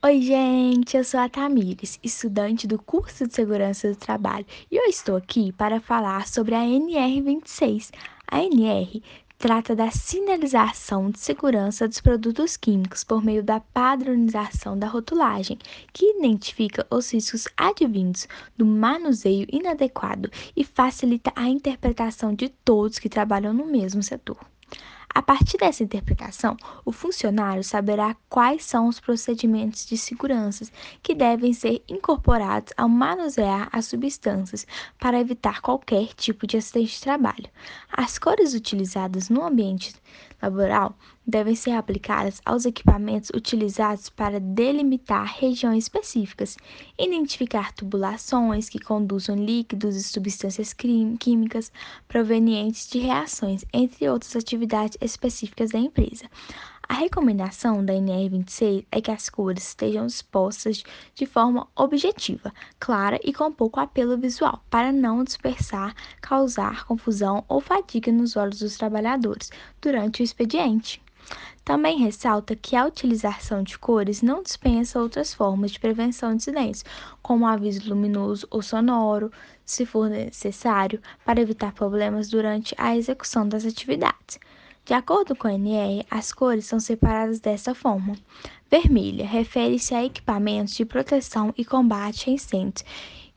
Oi, gente, eu sou a Tamires, estudante do curso de Segurança do Trabalho, e eu estou aqui para falar sobre a NR26. A NR trata da sinalização de segurança dos produtos químicos por meio da padronização da rotulagem, que identifica os riscos advindos do manuseio inadequado e facilita a interpretação de todos que trabalham no mesmo setor. A partir dessa interpretação, o funcionário saberá quais são os procedimentos de segurança que devem ser incorporados ao manusear as substâncias para evitar qualquer tipo de acidente de trabalho. As cores utilizadas no ambiente laboral devem ser aplicadas aos equipamentos utilizados para delimitar regiões específicas, identificar tubulações que conduzam líquidos e substâncias químicas provenientes de reações, entre outras atividades específicas da empresa. A recomendação da NR26 é que as cores estejam expostas de forma objetiva, clara e com pouco apelo visual, para não dispersar, causar confusão ou fadiga nos olhos dos trabalhadores durante o expediente. Também ressalta que a utilização de cores não dispensa outras formas de prevenção de incidentes, como aviso luminoso ou sonoro, se for necessário, para evitar problemas durante a execução das atividades. De acordo com a NR, as cores são separadas dessa forma. Vermelha refere-se a equipamentos de proteção e combate a incêndios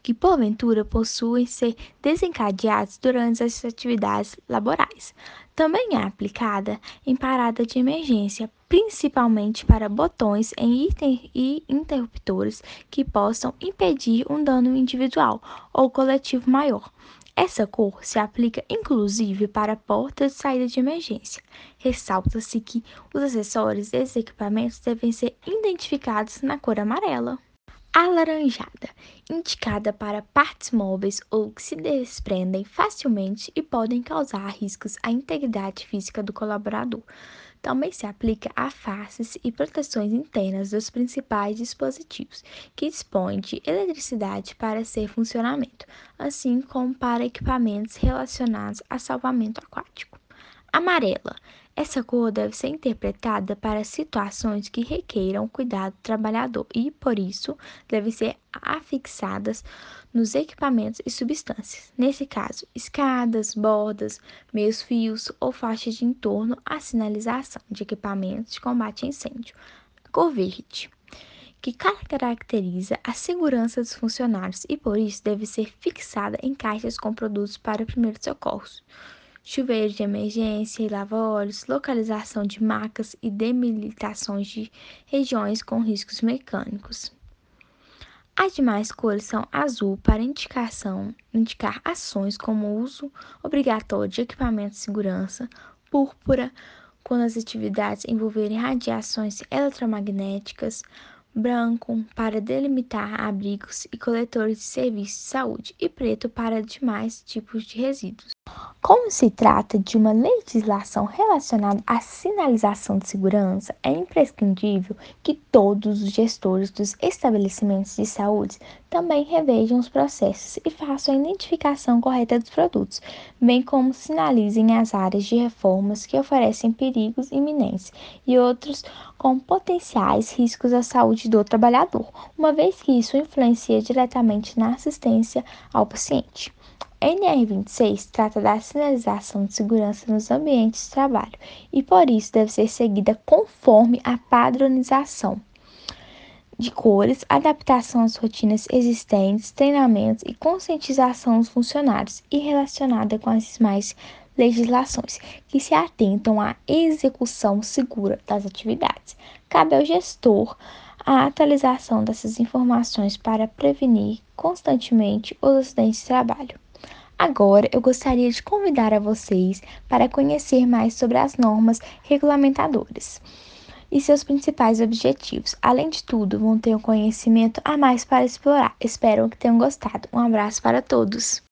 que porventura possuem ser desencadeados durante as atividades laborais. Também é aplicada em parada de emergência, principalmente para botões e interruptores que possam impedir um dano individual ou coletivo maior. Essa cor se aplica inclusive para portas de saída de emergência. Ressalta-se que os acessórios desses equipamentos devem ser identificados na cor amarela. Alaranjada, indicada para partes móveis ou que se desprendem facilmente e podem causar riscos à integridade física do colaborador. Também se aplica a faces e proteções internas dos principais dispositivos que dispõem de eletricidade para seu funcionamento, assim como para equipamentos relacionados a salvamento aquático. Amarela. Essa cor deve ser interpretada para situações que requeiram cuidado do trabalhador e, por isso, devem ser afixadas nos equipamentos e substâncias. Nesse caso, escadas, bordas, meios fios ou faixas de entorno à sinalização de equipamentos de combate a incêndio. Cor verde que caracteriza a segurança dos funcionários e por isso deve ser fixada em caixas com produtos para primeiros socorros chuveiro de emergência e lava-óleos, localização de macas e demilitações de regiões com riscos mecânicos. As demais cores são azul para indicação, indicar ações como uso obrigatório de equipamentos de segurança, púrpura quando as atividades envolverem radiações eletromagnéticas, branco para delimitar abrigos e coletores de serviços de saúde e preto para demais tipos de resíduos. Como se trata de uma legislação relacionada à sinalização de segurança, é imprescindível que todos os gestores dos estabelecimentos de saúde também revejam os processos e façam a identificação correta dos produtos, bem como sinalizem as áreas de reformas que oferecem perigos iminentes e outros com potenciais riscos à saúde do trabalhador, uma vez que isso influencia diretamente na assistência ao paciente. NR26 trata da sinalização de segurança nos ambientes de trabalho e, por isso, deve ser seguida conforme a padronização de cores, adaptação às rotinas existentes, treinamentos e conscientização dos funcionários e relacionada com as demais legislações que se atentam à execução segura das atividades. Cabe ao gestor a atualização dessas informações para prevenir constantemente os acidentes de trabalho. Agora, eu gostaria de convidar a vocês para conhecer mais sobre as normas regulamentadoras e seus principais objetivos. Além de tudo, vão ter um conhecimento a mais para explorar. Espero que tenham gostado. Um abraço para todos!